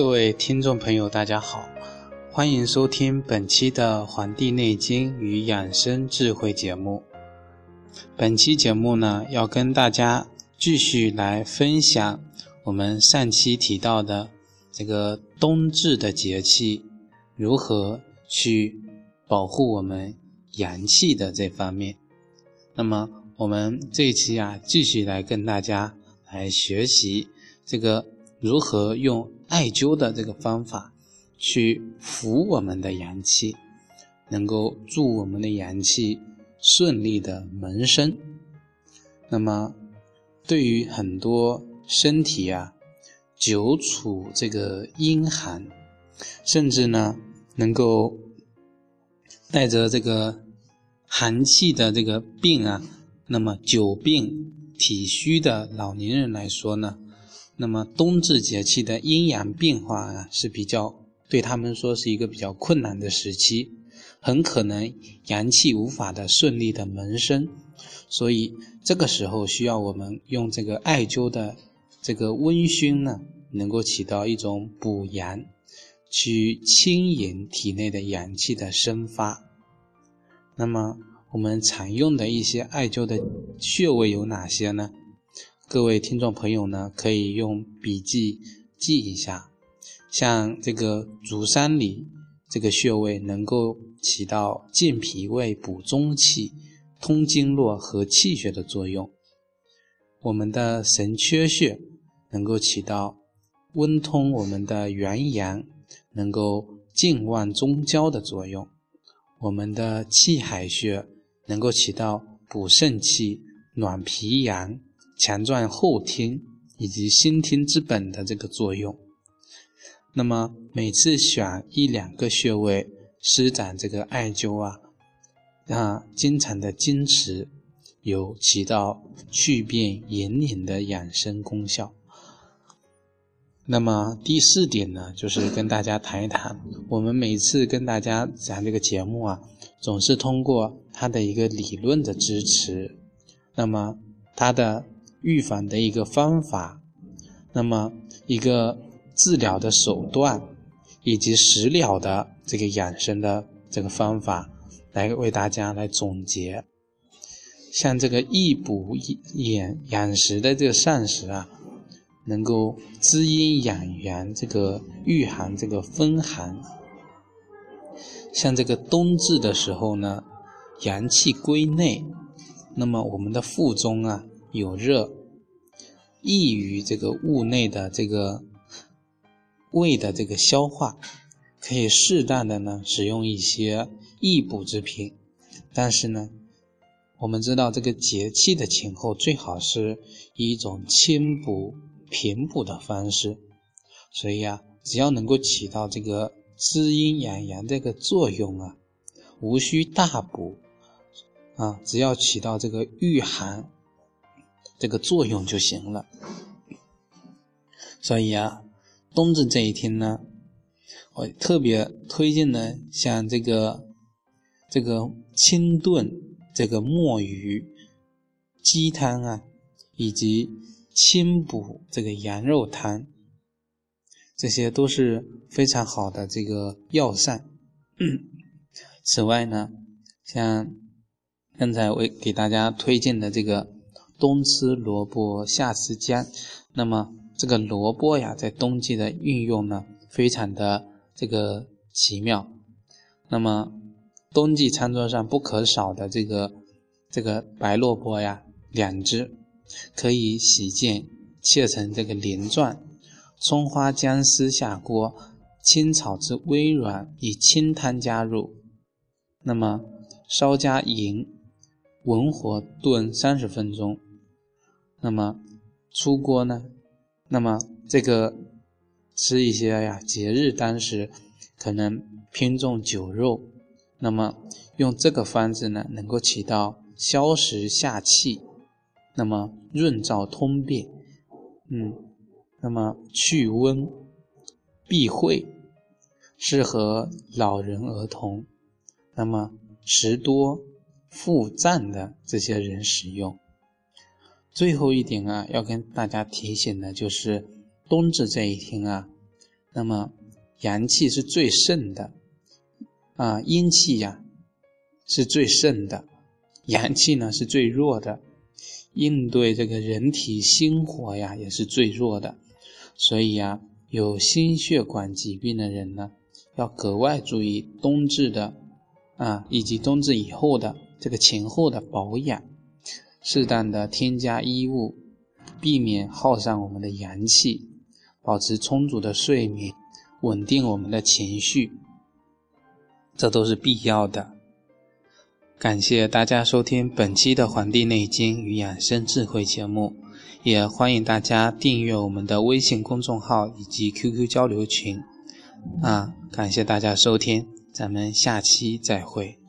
各位听众朋友，大家好，欢迎收听本期的《黄帝内经与养生智慧》节目。本期节目呢，要跟大家继续来分享我们上期提到的这个冬至的节气如何去保护我们阳气的这方面。那么，我们这一期啊，继续来跟大家来学习这个如何用艾灸的这个方法去扶我们的阳气，能够助我们的阳气顺利的萌生。那么，对于很多身体啊久处这个阴寒，甚至呢能够带着这个寒气的这个病啊。那么久病体虚的老年人来说呢，那么冬至节气的阴阳变化啊是比较对他们说是一个比较困难的时期，很可能阳气无法的顺利的萌生，所以这个时候需要我们用这个艾灸的这个温熏呢，能够起到一种补阳，去轻盈体内的阳气的生发，那么。我们常用的一些艾灸的穴位有哪些呢？各位听众朋友呢，可以用笔记记一下。像这个足三里这个穴位，能够起到健脾胃、补中气、通经络和气血的作用。我们的神阙穴能够起到温通我们的元阳，能够静旺中焦的作用。我们的气海穴。能够起到补肾气、暖脾阳、强壮后听以及心听之本的这个作用。那么每次选一两个穴位施展这个艾灸啊，啊，经常的坚持，有起到祛变引领的养生功效。那么第四点呢，就是跟大家谈一谈，我们每次跟大家讲这个节目啊，总是通过它的一个理论的支持，那么它的预防的一个方法，那么一个治疗的手段，以及食疗的这个养生的这个方法，来为大家来总结。像这个益补养养食的这个膳食啊。能够滋阴养阳，这个御寒，这个风寒。像这个冬至的时候呢，阳气归内，那么我们的腹中啊有热，易于这个物内的这个胃的这个消化，可以适当的呢使用一些益补之品。但是呢，我们知道这个节气的前后最好是以一种清补。平补的方式，所以啊，只要能够起到这个滋阴养阳这个作用啊，无需大补啊，只要起到这个御寒这个作用就行了。所以啊，冬至这一天呢，我特别推荐呢，像这个这个清炖这个墨鱼鸡汤啊，以及。清补这个羊肉汤，这些都是非常好的这个药膳。此外呢，像刚才我给大家推荐的这个冬吃萝卜夏吃姜，那么这个萝卜呀，在冬季的运用呢，非常的这个奇妙。那么冬季餐桌上不可少的这个这个白萝卜呀，两只。可以洗净，切成这个鳞状，葱花姜丝下锅，清炒至微软，以清汤加入，那么稍加盐，文火炖三十分钟。那么出锅呢？那么这个吃一些呀，节日当时可能偏重酒肉，那么用这个方子呢，能够起到消食下气。那么润燥通便，嗯，那么去温避秽，适合老人儿童，那么食多腹胀的这些人使用。最后一点啊，要跟大家提醒的就是冬至这一天啊，那么阳气是最盛的，啊，阴气呀是最盛的，阳气呢是最弱的，应对这个人体心火呀也是最弱的，所以呀，有心血管疾病的人呢，要格外注意冬至的啊，以及冬至以后的这个前后的保养，适当的添加衣物，避免耗上我们的阳气。保持充足的睡眠，稳定我们的情绪，这都是必要的。感谢大家收听本期的《黄帝内经与养生智慧》节目，也欢迎大家订阅我们的微信公众号以及 QQ 交流群。啊，感谢大家收听，咱们下期再会。